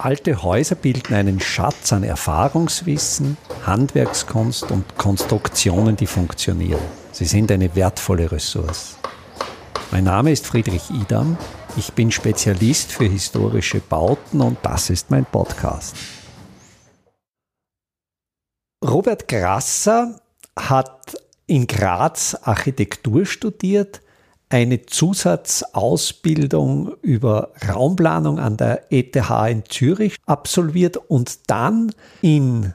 Alte Häuser bilden einen Schatz an Erfahrungswissen, Handwerkskunst und Konstruktionen, die funktionieren. Sie sind eine wertvolle Ressource. Mein Name ist Friedrich Idam. Ich bin Spezialist für historische Bauten und das ist mein Podcast. Robert Grasser hat in Graz Architektur studiert, eine Zusatzausbildung über Raumplanung an der ETH in Zürich absolviert und dann in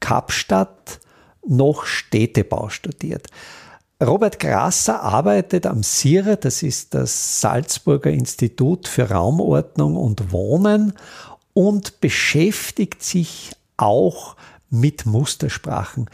Kapstadt noch Städtebau studiert. Robert Grasser arbeitet am SIRA, das ist das Salzburger Institut für Raumordnung und Wohnen und beschäftigt sich auch mit Mustersprachen.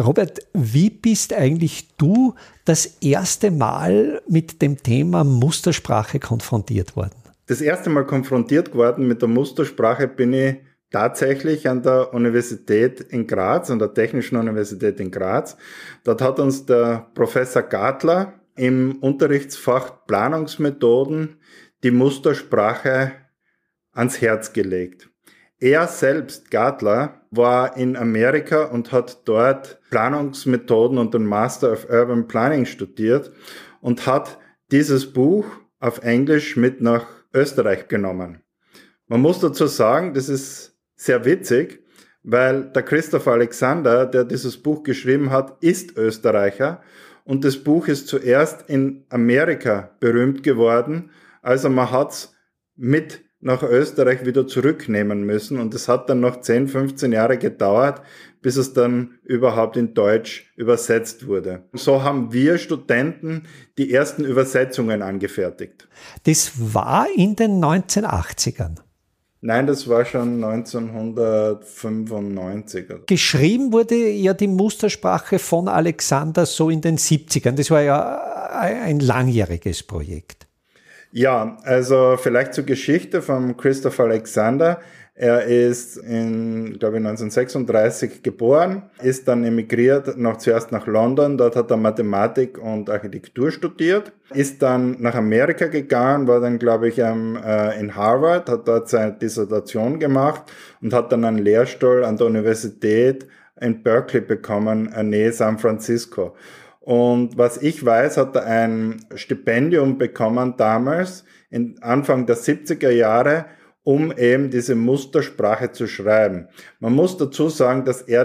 Robert, wie bist eigentlich du das erste Mal mit dem Thema Mustersprache konfrontiert worden? Das erste Mal konfrontiert worden mit der Mustersprache bin ich tatsächlich an der Universität in Graz, an der Technischen Universität in Graz. Dort hat uns der Professor Gartler im Unterrichtsfach Planungsmethoden die Mustersprache ans Herz gelegt. Er selbst, Gartler, war in Amerika und hat dort Planungsmethoden und den Master of Urban Planning studiert und hat dieses Buch auf Englisch mit nach Österreich genommen. Man muss dazu sagen, das ist sehr witzig, weil der Christopher Alexander, der dieses Buch geschrieben hat, ist Österreicher und das Buch ist zuerst in Amerika berühmt geworden. Also man hat's mit nach Österreich wieder zurücknehmen müssen. Und es hat dann noch 10, 15 Jahre gedauert, bis es dann überhaupt in Deutsch übersetzt wurde. So haben wir Studenten die ersten Übersetzungen angefertigt. Das war in den 1980ern. Nein, das war schon 1995. Geschrieben wurde ja die Mustersprache von Alexander so in den 70ern. Das war ja ein langjähriges Projekt. Ja, also vielleicht zur Geschichte von Christopher Alexander. Er ist in, glaube ich, 1936 geboren, ist dann emigriert, noch zuerst nach London. Dort hat er Mathematik und Architektur studiert, ist dann nach Amerika gegangen, war dann, glaube ich, äh, in Harvard, hat dort seine Dissertation gemacht und hat dann einen Lehrstuhl an der Universität in Berkeley bekommen, äh, nähe San Francisco. Und was ich weiß, hat er ein Stipendium bekommen damals, Anfang der 70er Jahre, um eben diese Mustersprache zu schreiben. Man muss dazu sagen, dass er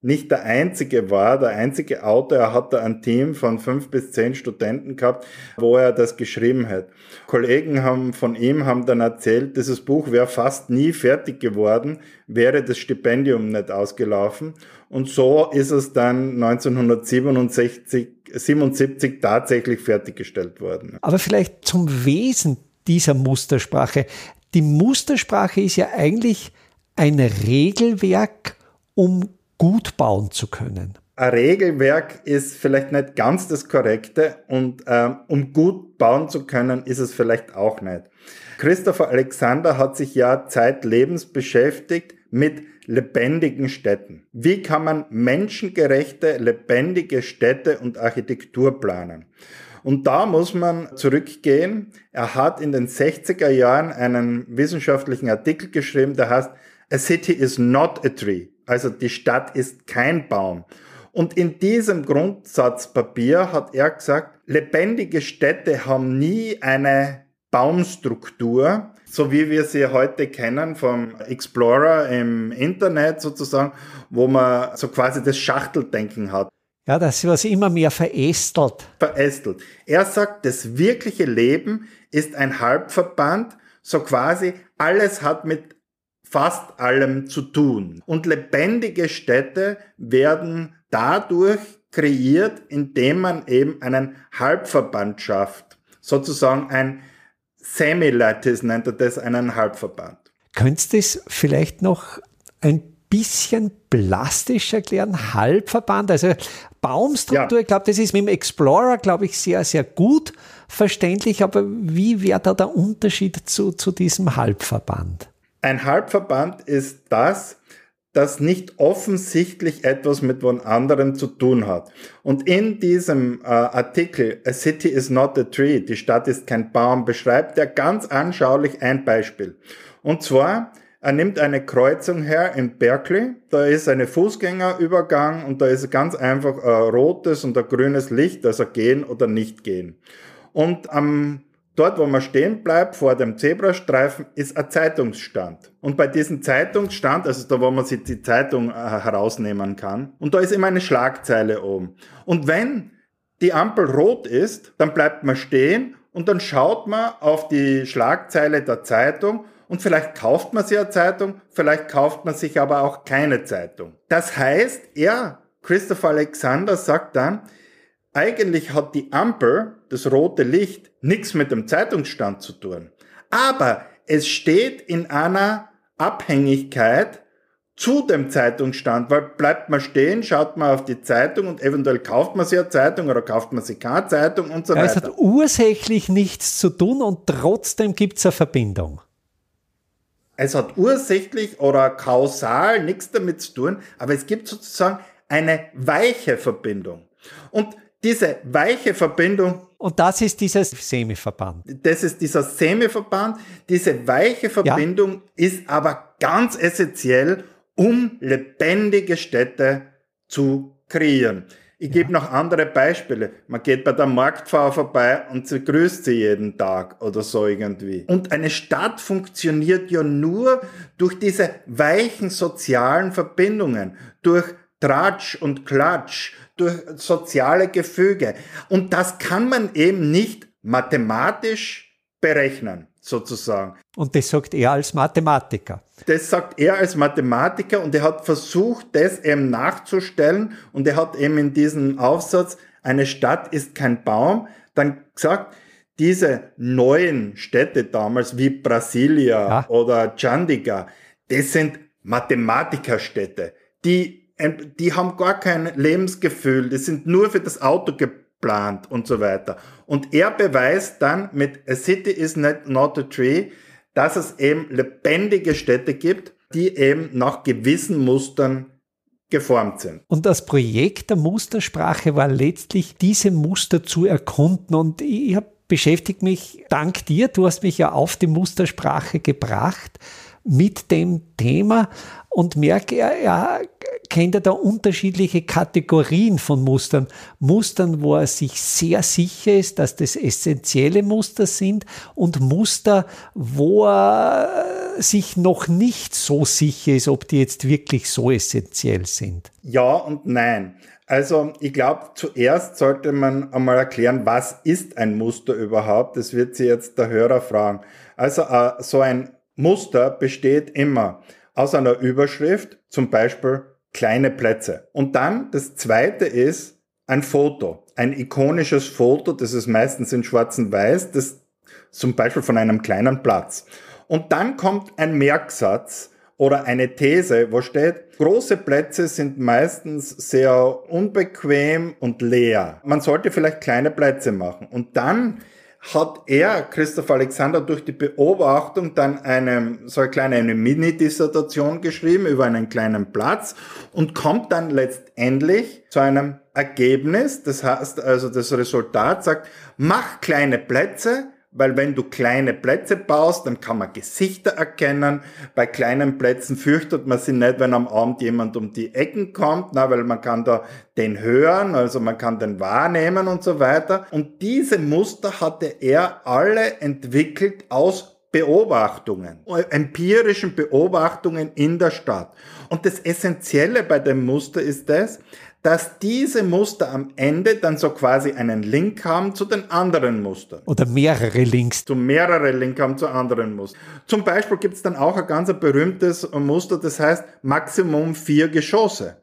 nicht der einzige war, der einzige Autor. Er hatte ein Team von fünf bis zehn Studenten gehabt, wo er das geschrieben hat. Kollegen haben von ihm haben dann erzählt, dieses Buch wäre fast nie fertig geworden, wäre das Stipendium nicht ausgelaufen. Und so ist es dann 1967 77 tatsächlich fertiggestellt worden. Aber vielleicht zum Wesen dieser Mustersprache. Die Mustersprache ist ja eigentlich ein Regelwerk, um gut bauen zu können. Ein Regelwerk ist vielleicht nicht ganz das Korrekte und ähm, um gut bauen zu können, ist es vielleicht auch nicht. Christopher Alexander hat sich ja zeitlebens beschäftigt mit lebendigen Städten. Wie kann man menschengerechte, lebendige Städte und Architektur planen? Und da muss man zurückgehen. Er hat in den 60er Jahren einen wissenschaftlichen Artikel geschrieben, der heißt A City is not a tree. Also die Stadt ist kein Baum. Und in diesem Grundsatzpapier hat er gesagt, lebendige Städte haben nie eine Baumstruktur, so wie wir sie heute kennen vom Explorer im Internet sozusagen, wo man so quasi das Schachteldenken hat. Ja, das was immer mehr verästelt. Verästelt. Er sagt, das wirkliche Leben ist ein Halbverband, so quasi alles hat mit fast allem zu tun. Und lebendige Städte werden dadurch kreiert, indem man eben einen Halbverband schafft. Sozusagen ein Semi-Lattice nennt er das, einen Halbverband. Könntest du das vielleicht noch ein bisschen plastisch erklären? Halbverband, also Baumstruktur, ja. ich glaube, das ist mit dem Explorer, glaube ich, sehr, sehr gut verständlich, aber wie wäre da der Unterschied zu, zu diesem Halbverband? Ein Halbverband ist das, das nicht offensichtlich etwas mit von anderen zu tun hat. Und in diesem äh, Artikel A City is not a tree, die Stadt ist kein Baum, beschreibt er ganz anschaulich ein Beispiel. Und zwar, er nimmt eine Kreuzung her in Berkeley. Da ist eine Fußgängerübergang und da ist ganz einfach ein rotes und ein grünes Licht, also gehen oder nicht gehen. Und am Dort, wo man stehen bleibt, vor dem Zebrastreifen, ist ein Zeitungsstand. Und bei diesem Zeitungsstand, also da, wo man sich die Zeitung äh, herausnehmen kann, und da ist immer eine Schlagzeile oben. Und wenn die Ampel rot ist, dann bleibt man stehen und dann schaut man auf die Schlagzeile der Zeitung und vielleicht kauft man sich eine Zeitung, vielleicht kauft man sich aber auch keine Zeitung. Das heißt, er, Christopher Alexander, sagt dann, eigentlich hat die Ampel, das rote Licht, nichts mit dem Zeitungsstand zu tun. Aber es steht in einer Abhängigkeit zu dem Zeitungsstand, weil bleibt man stehen, schaut man auf die Zeitung und eventuell kauft man sich eine Zeitung oder kauft man sich keine Zeitung und so ja, weiter. Es hat ursächlich nichts zu tun und trotzdem gibt es eine Verbindung. Es hat ursächlich oder kausal nichts damit zu tun, aber es gibt sozusagen eine weiche Verbindung. Und diese weiche Verbindung. Und das ist dieser Semiverband. Das ist dieser Semiverband. Diese weiche Verbindung ja. ist aber ganz essentiell, um lebendige Städte zu kreieren. Ich ja. gebe noch andere Beispiele. Man geht bei der Marktfrau vorbei und sie grüßt sie jeden Tag oder so irgendwie. Und eine Stadt funktioniert ja nur durch diese weichen sozialen Verbindungen, durch Tratsch und Klatsch, durch soziale Gefüge. Und das kann man eben nicht mathematisch berechnen, sozusagen. Und das sagt er als Mathematiker. Das sagt er als Mathematiker und er hat versucht, das eben nachzustellen und er hat eben in diesem Aufsatz, eine Stadt ist kein Baum, dann gesagt, diese neuen Städte damals wie Brasilia ja. oder Chandigarh, das sind Mathematikerstädte, die die haben gar kein Lebensgefühl, die sind nur für das Auto geplant und so weiter. Und er beweist dann mit A City is not, not a Tree, dass es eben lebendige Städte gibt, die eben nach gewissen Mustern geformt sind. Und das Projekt der Mustersprache war letztlich, diese Muster zu erkunden. Und ich habe beschäftigt mich dank dir, du hast mich ja auf die Mustersprache gebracht mit dem Thema und merke, er, er kennt er da unterschiedliche Kategorien von Mustern. Mustern, wo er sich sehr sicher ist, dass das essentielle Muster sind und Muster, wo er sich noch nicht so sicher ist, ob die jetzt wirklich so essentiell sind. Ja und nein. Also ich glaube, zuerst sollte man einmal erklären, was ist ein Muster überhaupt? Das wird sich jetzt der Hörer fragen. Also äh, so ein Muster besteht immer aus einer Überschrift, zum Beispiel kleine Plätze. Und dann das zweite ist ein Foto, ein ikonisches Foto, das ist meistens in schwarz und weiß, das zum Beispiel von einem kleinen Platz. Und dann kommt ein Merksatz oder eine These, wo steht, große Plätze sind meistens sehr unbequem und leer. Man sollte vielleicht kleine Plätze machen. Und dann hat er, Christoph Alexander, durch die Beobachtung dann eine, so eine kleine eine Mini-Dissertation geschrieben über einen kleinen Platz und kommt dann letztendlich zu einem Ergebnis. Das heißt also, das Resultat sagt, mach kleine Plätze, weil wenn du kleine Plätze baust, dann kann man Gesichter erkennen. Bei kleinen Plätzen fürchtet man sich nicht, wenn am Abend jemand um die Ecken kommt, na, weil man kann da den hören, also man kann den wahrnehmen und so weiter. Und diese Muster hatte er alle entwickelt aus Beobachtungen, empirischen Beobachtungen in der Stadt. Und das Essentielle bei dem Muster ist das, dass diese Muster am Ende dann so quasi einen Link haben zu den anderen Mustern. Oder mehrere Links. Zu mehrere Link haben zu anderen Mustern. Zum Beispiel gibt es dann auch ein ganz berühmtes Muster, das heißt Maximum vier Geschosse.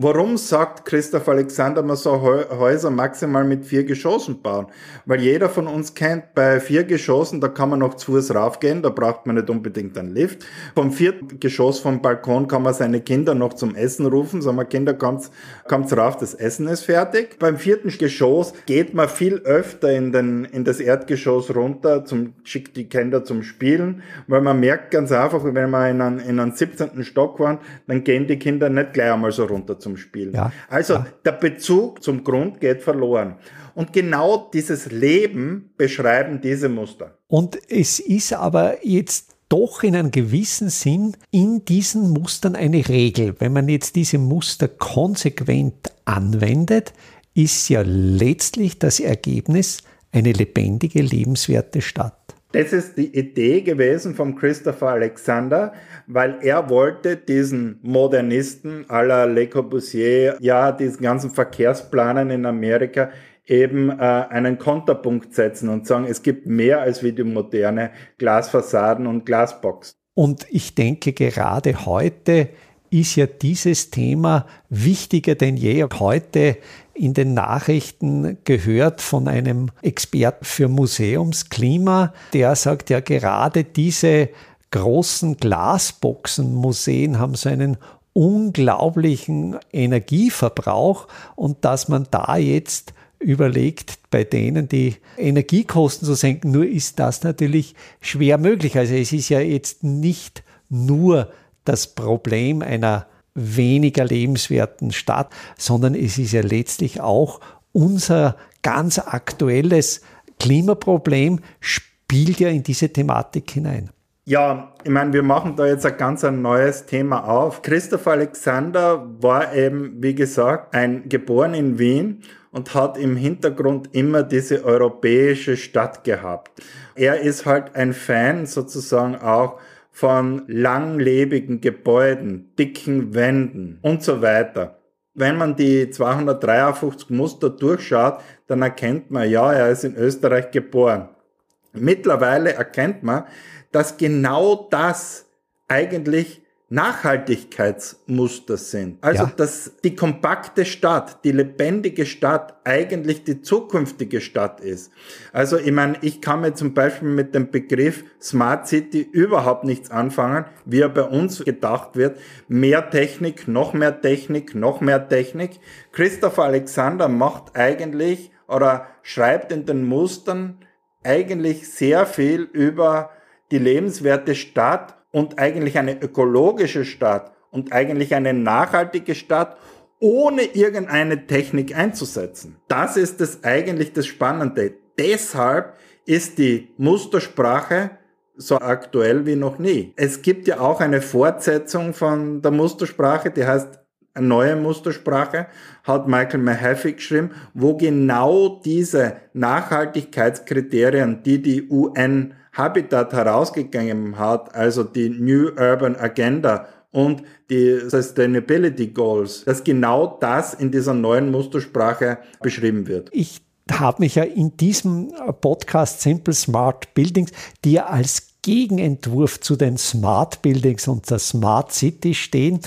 Warum sagt Christoph Alexander, man soll Häuser maximal mit vier Geschossen bauen? Weil jeder von uns kennt, bei vier Geschossen, da kann man noch zu Fuß raufgehen, da braucht man nicht unbedingt einen Lift. Vom vierten Geschoss vom Balkon kann man seine Kinder noch zum Essen rufen, sagen wir, Kinder, kommt's, kommt's rauf, das Essen ist fertig. Beim vierten Geschoss geht man viel öfter in, den, in das Erdgeschoss runter, zum, schickt die Kinder zum Spielen, weil man merkt ganz einfach, wenn man in einen, in einen 17. Stock waren, dann gehen die Kinder nicht gleich einmal so runter zum Spielen. Ja, also ja. der Bezug zum Grund geht verloren. Und genau dieses Leben beschreiben diese Muster. Und es ist aber jetzt doch in einem gewissen Sinn in diesen Mustern eine Regel. Wenn man jetzt diese Muster konsequent anwendet, ist ja letztlich das Ergebnis eine lebendige, lebenswerte Stadt. Das ist die Idee gewesen von Christopher Alexander, weil er wollte diesen Modernisten à la Le Corbusier, ja, diesen ganzen Verkehrsplanern in Amerika eben äh, einen Konterpunkt setzen und sagen, es gibt mehr als wie die moderne Glasfassaden und Glasbox. Und ich denke, gerade heute ist ja dieses Thema wichtiger denn je. Heute in den Nachrichten gehört von einem Experten für Museumsklima, der sagt ja gerade diese großen Glasboxenmuseen haben so einen unglaublichen Energieverbrauch und dass man da jetzt überlegt, bei denen die Energiekosten zu senken, nur ist das natürlich schwer möglich. Also es ist ja jetzt nicht nur das Problem einer weniger lebenswerten Stadt, sondern es ist ja letztlich auch unser ganz aktuelles Klimaproblem, spielt ja in diese Thematik hinein. Ja, ich meine, wir machen da jetzt ein ganz ein neues Thema auf. Christoph Alexander war eben, wie gesagt, ein geboren in Wien und hat im Hintergrund immer diese europäische Stadt gehabt. Er ist halt ein Fan sozusagen auch von langlebigen Gebäuden, dicken Wänden und so weiter. Wenn man die 253 Muster durchschaut, dann erkennt man, ja, er ist in Österreich geboren. Mittlerweile erkennt man, dass genau das eigentlich Nachhaltigkeitsmuster sind. Also, ja. dass die kompakte Stadt, die lebendige Stadt eigentlich die zukünftige Stadt ist. Also, ich meine, ich kann mir zum Beispiel mit dem Begriff Smart City überhaupt nichts anfangen, wie er bei uns gedacht wird. Mehr Technik, noch mehr Technik, noch mehr Technik. Christopher Alexander macht eigentlich oder schreibt in den Mustern eigentlich sehr viel über die lebenswerte Stadt und eigentlich eine ökologische Stadt und eigentlich eine nachhaltige Stadt, ohne irgendeine Technik einzusetzen. Das ist das eigentlich das Spannende. Deshalb ist die Mustersprache so aktuell wie noch nie. Es gibt ja auch eine Fortsetzung von der Mustersprache, die heißt eine neue Mustersprache, hat Michael Mahaffey geschrieben, wo genau diese Nachhaltigkeitskriterien, die die UN Habitat herausgegeben hat, also die New Urban Agenda und die Sustainability Goals, dass genau das in dieser neuen Mustersprache beschrieben wird. Ich habe mich ja in diesem Podcast Simple Smart Buildings, die ja als Gegenentwurf zu den Smart Buildings und der Smart City stehen,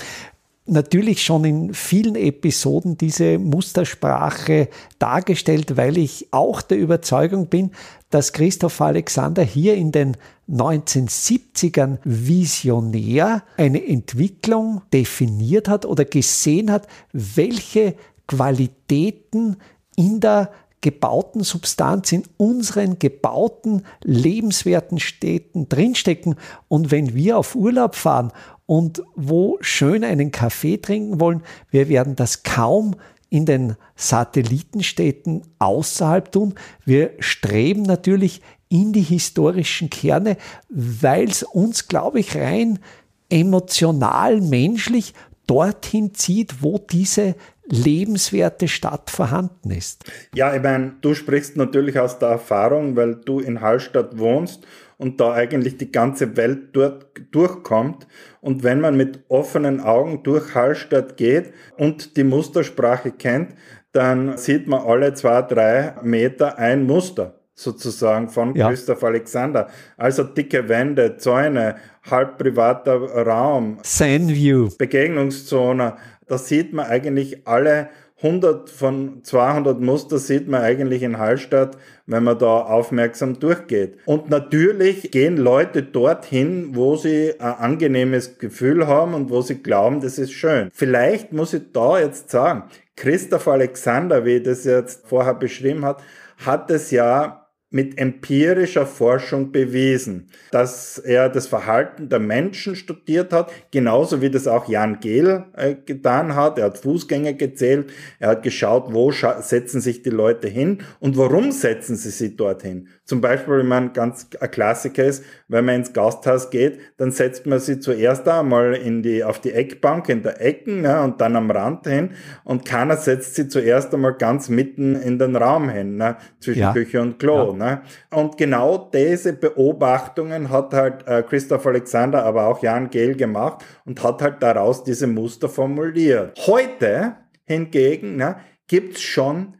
natürlich schon in vielen Episoden diese Mustersprache dargestellt, weil ich auch der Überzeugung bin, dass Christoph Alexander hier in den 1970ern visionär eine Entwicklung definiert hat oder gesehen hat, welche Qualitäten in der gebauten Substanz in unseren gebauten, lebenswerten Städten drinstecken. Und wenn wir auf Urlaub fahren und wo schön einen Kaffee trinken wollen, wir werden das kaum in den Satellitenstädten außerhalb tun. Wir streben natürlich in die historischen Kerne, weil es uns, glaube ich, rein emotional, menschlich dorthin zieht, wo diese lebenswerte Stadt vorhanden ist. Ja, ich meine, du sprichst natürlich aus der Erfahrung, weil du in Hallstatt wohnst und da eigentlich die ganze Welt dort durchkommt. Und wenn man mit offenen Augen durch Hallstatt geht und die Mustersprache kennt, dann sieht man alle zwei, drei Meter ein Muster sozusagen von ja. Christoph Alexander. Also dicke Wände, Zäune, halb privater Raum, Sandview, Begegnungszone. Da sieht man eigentlich alle 100 von 200 Muster sieht man eigentlich in Hallstatt, wenn man da aufmerksam durchgeht. Und natürlich gehen Leute dorthin, wo sie ein angenehmes Gefühl haben und wo sie glauben, das ist schön. Vielleicht muss ich da jetzt sagen, Christoph Alexander, wie das jetzt vorher beschrieben hat, hat es ja mit empirischer Forschung bewiesen, dass er das Verhalten der Menschen studiert hat, genauso wie das auch Jan Gehl äh, getan hat. Er hat Fußgänger gezählt, er hat geschaut, wo setzen sich die Leute hin und warum setzen sie sich dorthin. Zum Beispiel, wenn man ganz ein Klassiker ist, wenn man ins Gasthaus geht, dann setzt man sie zuerst einmal in die, auf die Eckbank in der Ecken ne, und dann am Rand hin und keiner setzt sie zuerst einmal ganz mitten in den Raum hin, ne, zwischen ja. Küche und Klo. Ja. Ne. Und genau diese Beobachtungen hat halt äh, Christoph Alexander, aber auch Jan Gehl gemacht und hat halt daraus diese Muster formuliert. Heute hingegen ne, gibt es schon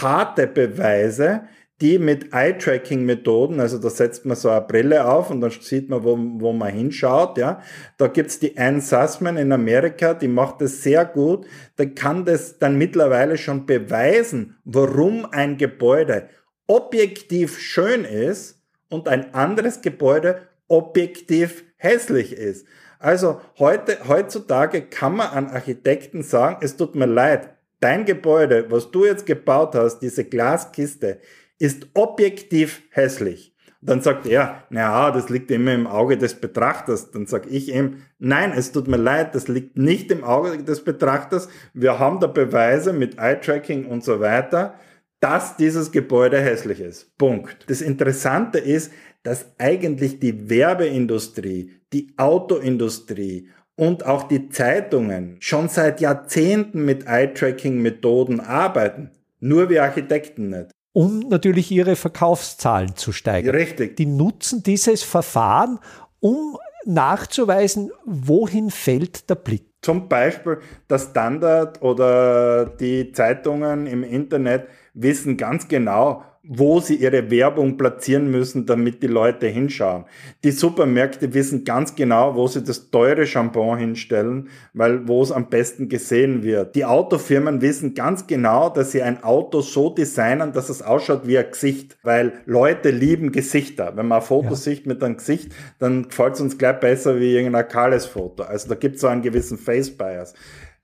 harte Beweise, die mit Eye-Tracking-Methoden, also da setzt man so eine Brille auf und dann sieht man, wo, wo man hinschaut, ja. Da gibt's die Anne Sussman in Amerika, die macht das sehr gut. Da kann das dann mittlerweile schon beweisen, warum ein Gebäude objektiv schön ist und ein anderes Gebäude objektiv hässlich ist. Also heute, heutzutage kann man an Architekten sagen, es tut mir leid, dein Gebäude, was du jetzt gebaut hast, diese Glaskiste, ist objektiv hässlich. Dann sagt er, naja, das liegt immer im Auge des Betrachters. Dann sage ich ihm, nein, es tut mir leid, das liegt nicht im Auge des Betrachters. Wir haben da Beweise mit Eye-Tracking und so weiter, dass dieses Gebäude hässlich ist. Punkt. Das Interessante ist, dass eigentlich die Werbeindustrie, die Autoindustrie und auch die Zeitungen schon seit Jahrzehnten mit Eye-Tracking-Methoden arbeiten. Nur wir Architekten nicht um natürlich ihre Verkaufszahlen zu steigern. Richtig. Die nutzen dieses Verfahren, um nachzuweisen, wohin fällt der Blick. Zum Beispiel der Standard oder die Zeitungen im Internet wissen ganz genau, wo sie ihre Werbung platzieren müssen, damit die Leute hinschauen. Die Supermärkte wissen ganz genau, wo sie das teure Shampoo hinstellen, weil wo es am besten gesehen wird. Die Autofirmen wissen ganz genau, dass sie ein Auto so designen, dass es ausschaut wie ein Gesicht, weil Leute lieben Gesichter. Wenn man ein Foto ja. sieht mit einem Gesicht, dann gefällt es uns gleich besser wie irgendein kahles Foto. Also da gibt es so einen gewissen Face Bias.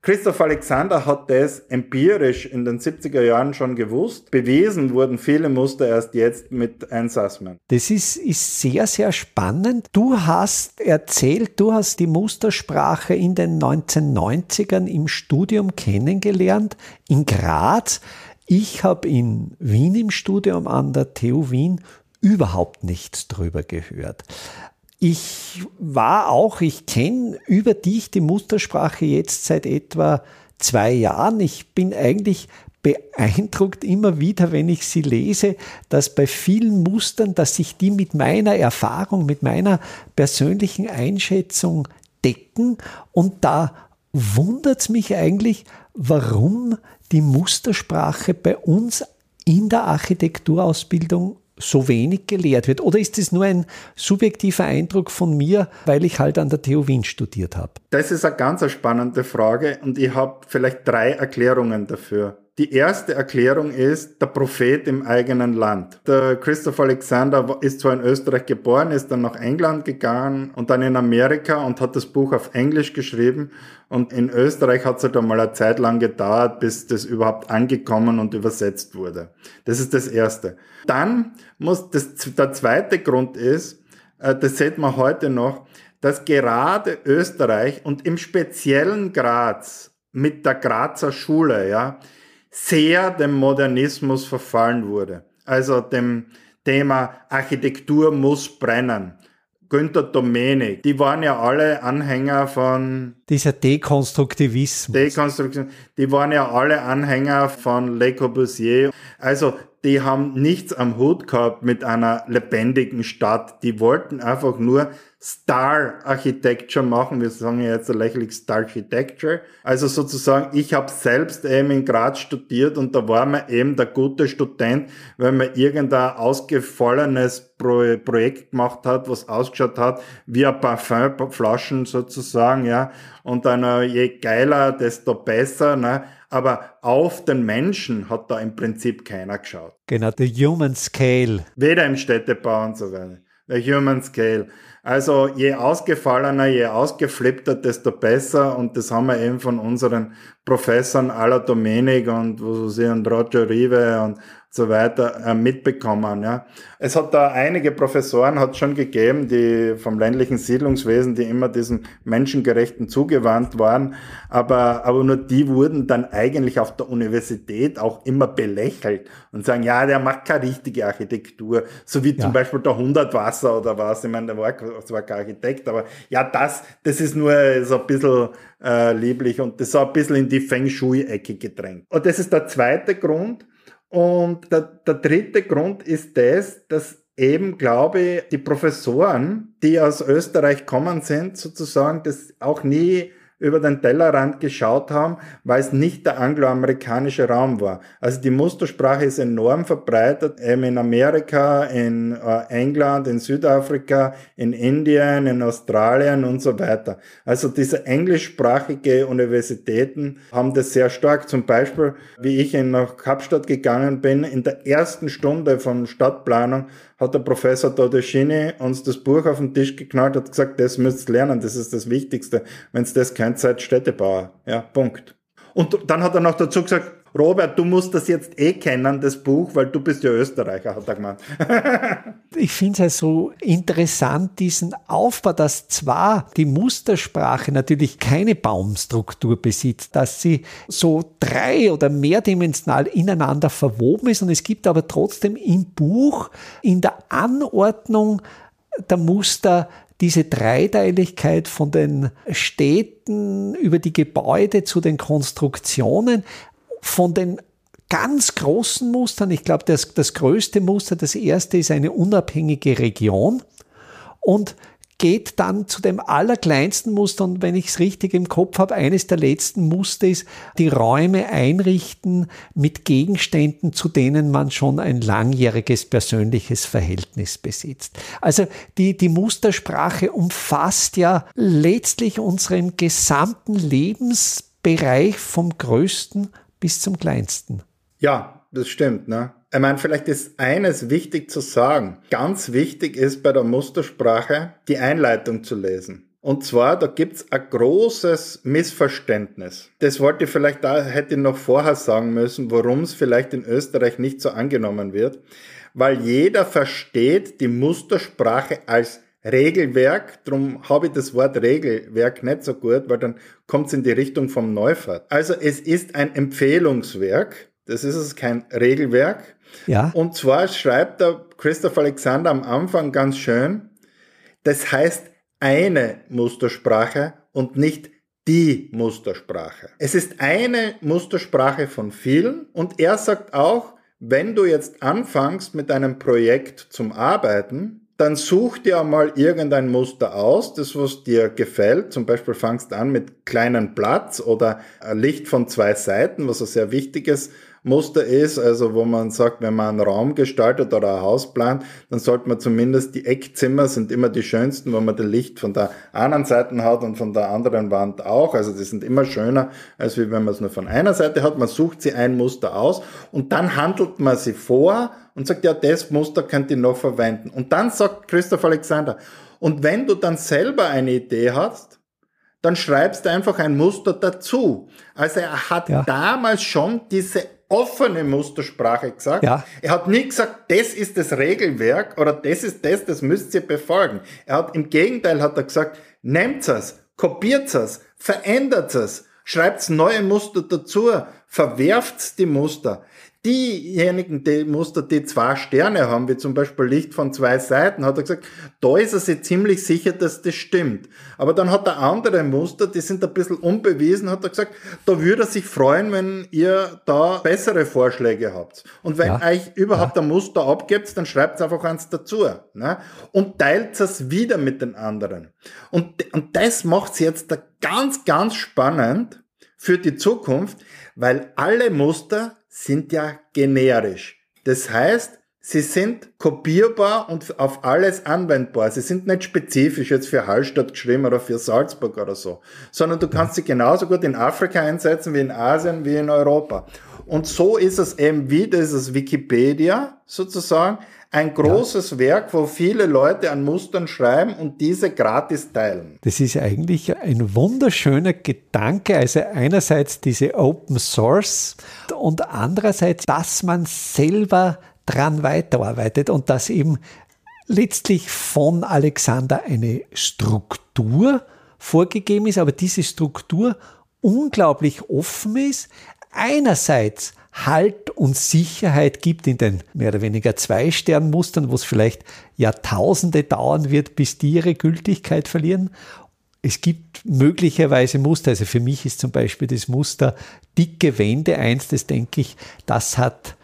Christoph Alexander hat das empirisch in den 70er Jahren schon gewusst. Bewiesen wurden viele Muster erst jetzt mit Einsassman. Das ist, ist sehr, sehr spannend. Du hast erzählt, du hast die Mustersprache in den 1990ern im Studium kennengelernt, in Graz. Ich habe in Wien im Studium an der TU Wien überhaupt nichts drüber gehört. Ich war auch, ich kenne über dich die Mustersprache jetzt seit etwa zwei Jahren. Ich bin eigentlich beeindruckt immer wieder, wenn ich sie lese, dass bei vielen Mustern, dass sich die mit meiner Erfahrung, mit meiner persönlichen Einschätzung decken. Und da wundert es mich eigentlich, warum die Mustersprache bei uns in der Architekturausbildung so wenig gelehrt wird? Oder ist es nur ein subjektiver Eindruck von mir, weil ich halt an der TU Wien studiert habe? Das ist eine ganz spannende Frage und ich habe vielleicht drei Erklärungen dafür. Die erste Erklärung ist der Prophet im eigenen Land. Der Christoph Alexander ist zwar in Österreich geboren, ist dann nach England gegangen und dann in Amerika und hat das Buch auf Englisch geschrieben. Und in Österreich hat es halt einmal eine Zeit lang gedauert, bis das überhaupt angekommen und übersetzt wurde. Das ist das Erste. Dann muss das, der zweite Grund ist, äh, das sieht man heute noch, dass gerade Österreich und im speziellen Graz mit der Grazer Schule, ja, sehr dem Modernismus verfallen wurde. Also dem Thema Architektur muss brennen. Günter Domenik, die waren ja alle Anhänger von dieser Dekonstruktivismus. Dekonstruktion, die waren ja alle Anhänger von Le Corbusier. Also die haben nichts am Hut gehabt mit einer lebendigen Stadt. Die wollten einfach nur Star Architecture machen. Wir sagen ja jetzt lächerlich Star Architecture. Also sozusagen, ich habe selbst eben in Graz studiert und da war man eben der gute Student, wenn man irgendein ausgefallenes Pro Projekt gemacht hat, was ausgeschaut hat wie ein Parfümflaschen sozusagen, ja. Und dann äh, je geiler, desto besser, ne. Aber auf den Menschen hat da im Prinzip keiner geschaut. Genau, the human scale. Weder im Städtebau und so weiter. The human scale. Also je ausgefallener, je ausgeflippter, desto besser. Und das haben wir eben von unseren Professoren aller Domenik und, was weiß ich, und Roger Rive und, so weiter äh, mitbekommen. Ja. Es hat da einige Professoren hat schon gegeben, die vom ländlichen Siedlungswesen, die immer diesem menschengerechten zugewandt waren, aber, aber nur die wurden dann eigentlich auf der Universität auch immer belächelt und sagen, ja, der macht keine richtige Architektur, so wie ja. zum Beispiel der Hundertwasser oder was, ich meine, der war zwar kein Architekt, aber ja, das, das ist nur so ein bisschen äh, lieblich und das ist auch ein bisschen in die Feng Shui-Ecke gedrängt. Und das ist der zweite Grund, und der, der dritte Grund ist das, dass eben, glaube ich, die Professoren, die aus Österreich kommen sind, sozusagen das auch nie über den Tellerrand geschaut haben, weil es nicht der angloamerikanische Raum war. Also die Mustersprache ist enorm verbreitet, eben in Amerika, in äh, England, in Südafrika, in Indien, in Australien und so weiter. Also diese englischsprachige Universitäten haben das sehr stark. Zum Beispiel, wie ich in nach Kapstadt gegangen bin, in der ersten Stunde von Stadtplanung hat der Professor Todeschini uns das Buch auf den Tisch geknallt, hat gesagt, das müsst ihr lernen, das ist das Wichtigste. Wenn es das kennt, seid Städtebauer. Ja, Punkt. Und dann hat er noch dazu gesagt, Robert, du musst das jetzt eh kennen, das Buch, weil du bist ja Österreicher, hat er gemeint. ich finde es so interessant, diesen Aufbau, dass zwar die Mustersprache natürlich keine Baumstruktur besitzt, dass sie so drei- oder mehrdimensional ineinander verwoben ist und es gibt aber trotzdem im Buch, in der Anordnung der Muster diese Dreiteiligkeit von den Städten über die Gebäude zu den Konstruktionen von den ganz großen Mustern, ich glaube, das, das größte Muster, das erste ist eine unabhängige Region und geht dann zu dem allerkleinsten Muster und wenn ich es richtig im Kopf habe, eines der letzten Muster ist, die Räume einrichten mit Gegenständen, zu denen man schon ein langjähriges persönliches Verhältnis besitzt. Also die, die Mustersprache umfasst ja letztlich unseren gesamten Lebensbereich vom größten bis zum kleinsten. Ja, das stimmt. Ne? Ich meine, vielleicht ist eines wichtig zu sagen. Ganz wichtig ist bei der Mustersprache die Einleitung zu lesen. Und zwar, da gibt's ein großes Missverständnis. Das wollte ich vielleicht da, hätte ich noch vorher sagen müssen, warum es vielleicht in Österreich nicht so angenommen wird. Weil jeder versteht die Mustersprache als Regelwerk, darum habe ich das Wort Regelwerk nicht so gut, weil dann kommt es in die Richtung vom Neufahrt. Also es ist ein Empfehlungswerk, das ist es kein Regelwerk. Ja. Und zwar schreibt der Christoph Alexander am Anfang ganz schön, das heißt eine Mustersprache und nicht die Mustersprache. Es ist eine Mustersprache von vielen und er sagt auch, wenn du jetzt anfängst mit einem Projekt zum Arbeiten, dann such dir mal irgendein Muster aus, das was dir gefällt. Zum Beispiel fangst an mit kleinen Platz oder Licht von zwei Seiten, was ein sehr wichtiges Muster ist, also wo man sagt, wenn man einen Raum gestaltet oder ein Haus plant, dann sollte man zumindest die Eckzimmer sind immer die schönsten, wo man das Licht von der anderen Seite hat und von der anderen Wand auch. Also die sind immer schöner, als wenn man es nur von einer Seite hat. Man sucht sie ein Muster aus und dann handelt man sie vor und sagt, ja, das Muster könnt ihr noch verwenden. Und dann sagt Christoph Alexander, und wenn du dann selber eine Idee hast, dann schreibst du einfach ein Muster dazu. Also er hat ja. damals schon diese offene Mustersprache gesagt. Ja. Er hat nie gesagt, das ist das Regelwerk oder das ist das, das müsst ihr befolgen. Er hat im Gegenteil hat er gesagt, nehmt es, kopiert es, verändert es, schreibt neue Muster dazu, verwerft die Muster. Diejenigen, die Muster, die zwei Sterne haben, wie zum Beispiel Licht von zwei Seiten, hat er gesagt, da ist er sich ziemlich sicher, dass das stimmt. Aber dann hat er andere Muster, die sind ein bisschen unbewiesen, hat er gesagt, da würde er sich freuen, wenn ihr da bessere Vorschläge habt. Und wenn ja. euch überhaupt ja. ein Muster abgibt, dann schreibt einfach eins dazu. Ne? Und teilt es wieder mit den anderen. Und, und das macht es jetzt ganz, ganz spannend für die Zukunft, weil alle Muster sind ja generisch. Das heißt, sie sind kopierbar und auf alles anwendbar. Sie sind nicht spezifisch jetzt für Hallstatt geschrieben oder für Salzburg oder so, sondern du kannst sie genauso gut in Afrika einsetzen wie in Asien, wie in Europa. Und so ist es eben wie dieses Wikipedia sozusagen ein großes ja. Werk, wo viele Leute an Mustern schreiben und diese gratis teilen. Das ist eigentlich ein wunderschöner Gedanke. Also einerseits diese Open Source und andererseits, dass man selber dran weiterarbeitet und dass eben letztlich von Alexander eine Struktur vorgegeben ist, aber diese Struktur unglaublich offen ist. Einerseits Halt und Sicherheit gibt in den mehr oder weniger Zwei-Stern-Mustern, wo es vielleicht Jahrtausende dauern wird, bis die ihre Gültigkeit verlieren. Es gibt möglicherweise Muster, also für mich ist zum Beispiel das Muster dicke Wände eins, das denke ich, das hat,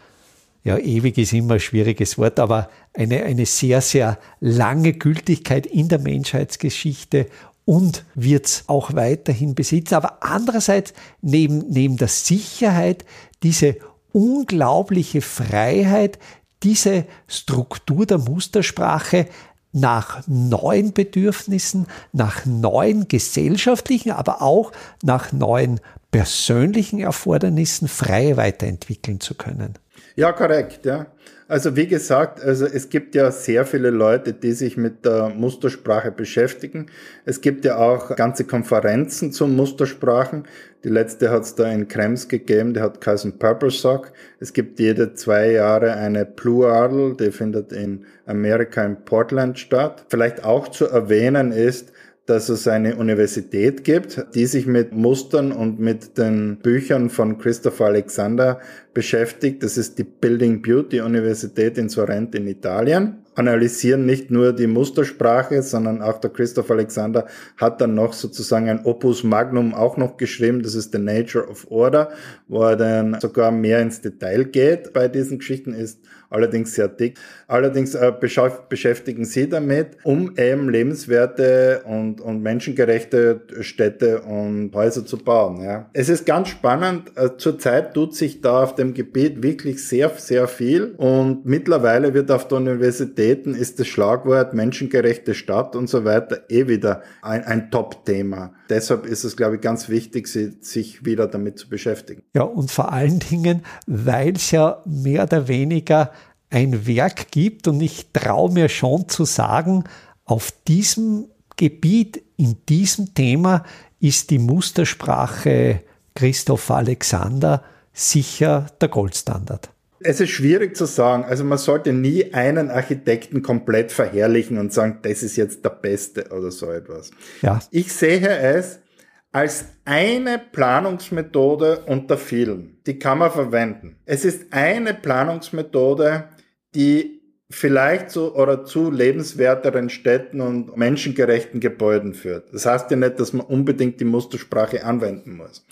ja, ewig ist immer ein schwieriges Wort, aber eine, eine sehr, sehr lange Gültigkeit in der Menschheitsgeschichte und wird es auch weiterhin besitzen. Aber andererseits neben, neben der Sicherheit diese unglaubliche Freiheit, diese Struktur der Mustersprache nach neuen Bedürfnissen, nach neuen gesellschaftlichen, aber auch nach neuen persönlichen Erfordernissen frei weiterentwickeln zu können. Ja, korrekt, ja. Also wie gesagt, also es gibt ja sehr viele Leute, die sich mit der Mustersprache beschäftigen. Es gibt ja auch ganze Konferenzen zu Mustersprachen. Die letzte hat es da in Krems gegeben, die hat Cousin Purple Sock. Es gibt jede zwei Jahre eine Blue Adel, die findet in Amerika in Portland statt. Vielleicht auch zu erwähnen ist, dass es eine Universität gibt, die sich mit Mustern und mit den Büchern von Christopher Alexander beschäftigt. Das ist die Building Beauty Universität in Sorrent in Italien. Analysieren nicht nur die Mustersprache, sondern auch der Christopher Alexander hat dann noch sozusagen ein Opus Magnum auch noch geschrieben. Das ist The Nature of Order, wo er dann sogar mehr ins Detail geht bei diesen Geschichten, ist allerdings sehr dick. Allerdings äh, beschäftigen sie damit, um eben lebenswerte und, und menschengerechte Städte und Häuser zu bauen. Ja. Es ist ganz spannend. Äh, zurzeit tut sich da auf dem Gebiet wirklich sehr, sehr viel und mittlerweile wird auf der Universitäten ist das Schlagwort menschengerechte Stadt und so weiter eh wieder ein, ein Top-Thema. Deshalb ist es, glaube ich, ganz wichtig, sich wieder damit zu beschäftigen. Ja, und vor allen Dingen, weil es ja mehr oder weniger ein Werk gibt und ich traue mir schon zu sagen, auf diesem Gebiet, in diesem Thema ist die Mustersprache Christoph Alexander sicher der Goldstandard. Es ist schwierig zu sagen. Also man sollte nie einen Architekten komplett verherrlichen und sagen, das ist jetzt der Beste oder so etwas. Ja. Ich sehe es als eine Planungsmethode unter vielen. Die kann man verwenden. Es ist eine Planungsmethode, die vielleicht zu oder zu lebenswerteren Städten und menschengerechten Gebäuden führt. Das heißt ja nicht, dass man unbedingt die Mustersprache anwenden muss.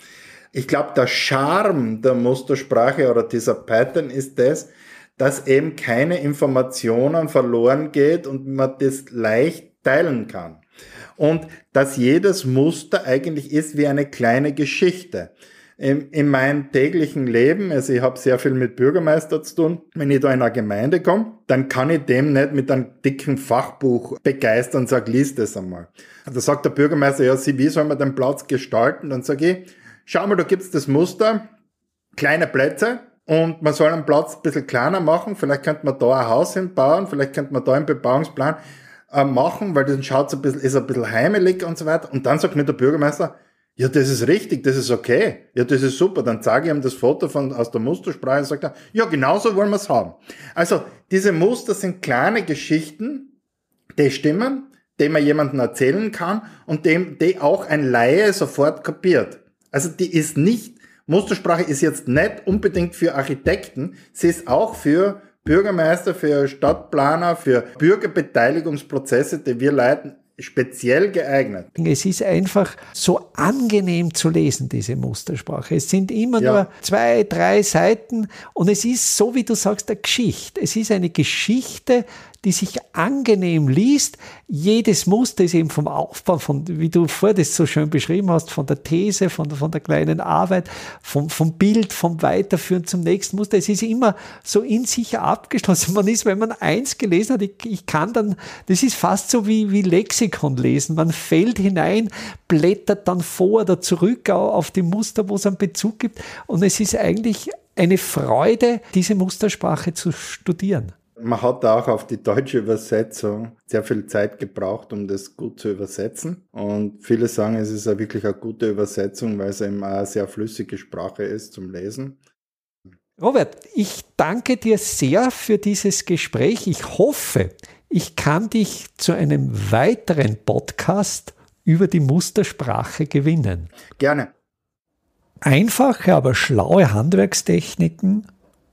Ich glaube, der Charme der Mustersprache oder dieser Pattern ist das, dass eben keine Informationen verloren geht und man das leicht teilen kann. Und dass jedes Muster eigentlich ist wie eine kleine Geschichte in, in meinem täglichen Leben, also ich habe sehr viel mit Bürgermeister zu tun, wenn ich da in eine Gemeinde komme, dann kann ich dem nicht mit einem dicken Fachbuch begeistern und sage, lies das einmal. Da sagt der Bürgermeister, ja, Sie, wie soll man den Platz gestalten? Dann sage ich, schau mal, da gibt's das Muster, kleine Plätze, und man soll einen Platz ein bisschen kleiner machen. Vielleicht könnte man da ein Haus hinbauen, vielleicht könnte man da einen Bebauungsplan äh, machen, weil dann schaut ein bisschen, ist ein bisschen heimelig und so weiter. Und dann sagt mir der Bürgermeister, ja, das ist richtig, das ist okay. Ja, das ist super. Dann zeige ich ihm das Foto von, aus der Mustersprache und sagt er, ja, genauso wollen wir es haben. Also, diese Muster sind kleine Geschichten, die stimmen, die man jemandem erzählen kann und dem, die auch ein Laie sofort kapiert. Also, die ist nicht, Mustersprache ist jetzt nicht unbedingt für Architekten, sie ist auch für Bürgermeister, für Stadtplaner, für Bürgerbeteiligungsprozesse, die wir leiten, speziell geeignet. Es ist einfach so angenehm zu lesen, diese Mustersprache. Es sind immer ja. nur zwei, drei Seiten und es ist, so wie du sagst, eine Geschichte. Es ist eine Geschichte, die sich angenehm liest. Jedes Muster ist eben vom Aufbau, von, wie du vorher das so schön beschrieben hast, von der These, von, von der kleinen Arbeit, vom, vom Bild, vom Weiterführen zum nächsten Muster. Es ist immer so in sich abgeschlossen. Man ist, wenn man eins gelesen hat, ich, ich kann dann, das ist fast so wie, wie Lexikon lesen. Man fällt hinein, blättert dann vor oder zurück auf die Muster, wo es einen Bezug gibt. Und es ist eigentlich eine Freude, diese Mustersprache zu studieren. Man hat auch auf die deutsche Übersetzung sehr viel Zeit gebraucht, um das gut zu übersetzen. Und viele sagen, es ist ja wirklich eine gute Übersetzung, weil es eben eine sehr flüssige Sprache ist zum Lesen. Robert, ich danke dir sehr für dieses Gespräch. Ich hoffe, ich kann dich zu einem weiteren Podcast über die Mustersprache gewinnen. Gerne. Einfache, aber schlaue Handwerkstechniken